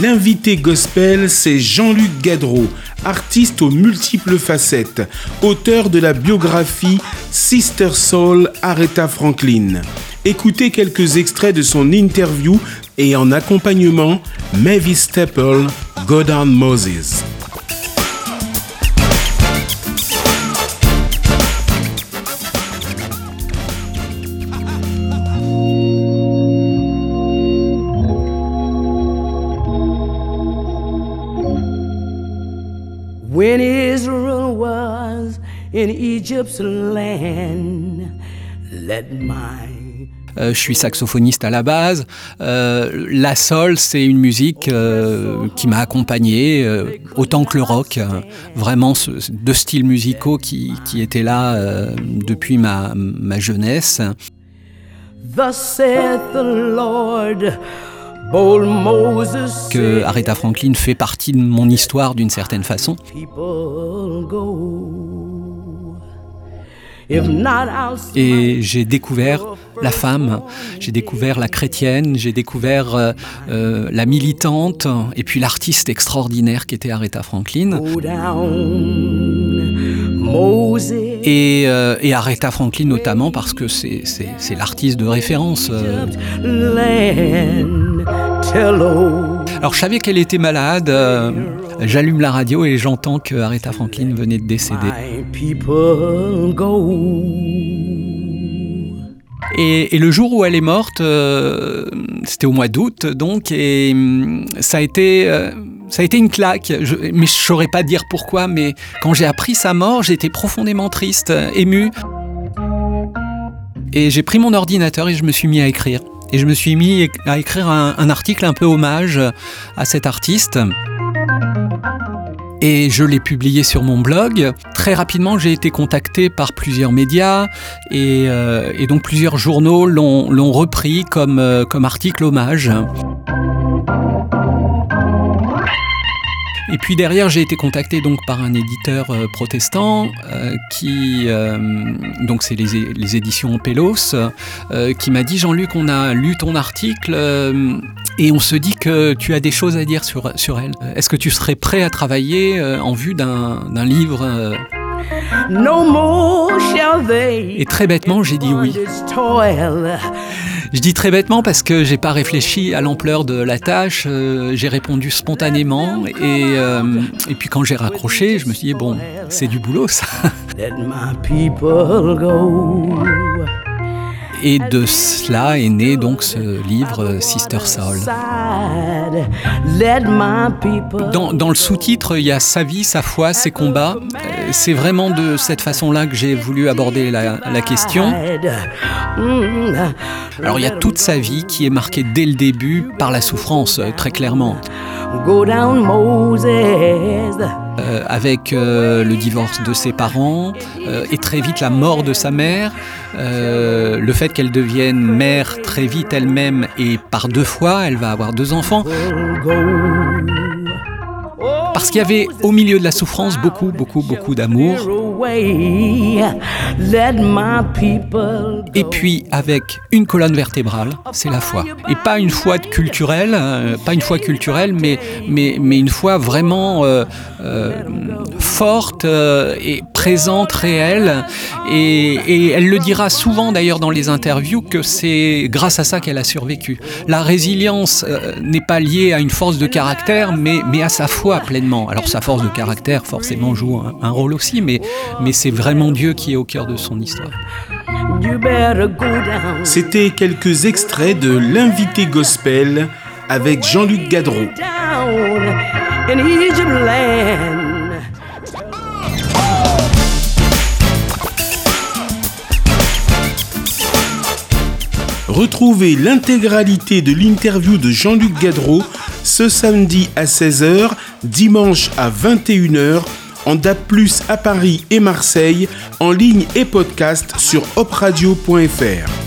L'invité gospel, c'est Jean-Luc Gadreau, artiste aux multiples facettes, auteur de la biographie Sister Soul Aretha Franklin. Écoutez quelques extraits de son interview et en accompagnement, Mavis Staple, Godon Moses. When Israel was in Egypt's land, let my euh, je suis saxophoniste à la base. Euh, la sol, c'est une musique euh, qui m'a accompagné autant que le rock. vraiment ce, deux styles musicaux qui, qui étaient là depuis ma, ma jeunesse. Thus saith the Lord. Que Aretha Franklin fait partie de mon histoire d'une certaine façon. Et j'ai découvert la femme, j'ai découvert la chrétienne, j'ai découvert euh, euh, la militante et puis l'artiste extraordinaire qui était Aretha Franklin. Et, euh, et Aretha Franklin notamment parce que c'est l'artiste de référence. Euh. Alors je savais qu'elle était malade, euh, j'allume la radio et j'entends que Aretha Franklin venait de décéder. Et, et, le jour où elle est morte, euh, c'était au mois d'août, donc, et hum, ça a été, ça a été une claque. Mais je saurais pas dire pourquoi, mais quand j'ai appris sa mort, j'étais profondément triste, ému. Et j'ai pris mon ordinateur et je me suis mis à écrire. Et je me suis mis à écrire un, article un peu hommage à cet artiste et je l'ai publié sur mon blog. Très rapidement, j'ai été contacté par plusieurs médias et, euh, donc plusieurs journaux l'ont repris comme, euh, comme article hommage. Et puis derrière, j'ai été contacté donc par un éditeur euh, protestant euh, qui, euh, donc c'est les, les, éditions Pelos, qui m'a dit Jean-Luc, on a lu ton article et on se dit que tu as des choses à dire sur, sur elle. Est-ce que tu serais prêt à travailler en vue d'un livre et très bêtement, j'ai dit oui. Je dis très bêtement parce que j'ai pas réfléchi à l'ampleur de la tâche, euh, j'ai répondu spontanément et, euh, et puis quand j'ai raccroché, je me suis dit bon, c'est du boulot ça. Et de cela est né donc ce livre Sister Soul. Dans, le sous-titre, il y a sa vie, sa foi, ses combats. C'est vraiment de cette façon-là que j'ai voulu aborder la, question. Alors il y a toute sa vie qui est marquée dès le début par la souffrance, très clairement. Euh, avec euh, le divorce de ses parents euh, et très vite la mort de sa mère, le fait qu'elle devienne mère très vite elle-même et par deux fois, elle va avoir deux enfants. Parce qu'il y avait au milieu de la souffrance beaucoup, beaucoup, beaucoup d'amour. Et puis avec une colonne vertébrale, c'est la foi. Et pas une foi culturelle, euh, pas une foi culturelle, mais, mais, mais une foi vraiment euh, euh, forte et présente, réelle. Et, et elle le dira souvent d'ailleurs dans les interviews que c'est grâce à ça qu'elle a survécu. La résilience euh, n'est pas liée à une force de caractère, mais, mais à sa foi pleinement. Alors sa force de caractère forcément joue un, un rôle aussi, mais, mais c'est vraiment Dieu qui est au cœur de son histoire. C'était quelques extraits de l'invité gospel avec Jean-Luc Gadreau. Retrouvez l'intégralité de l'interview de Jean-Luc Gadreau ce samedi à 16h, dimanche à 21h, en DAP+, à Paris et Marseille, en ligne et podcast sur opradio.fr.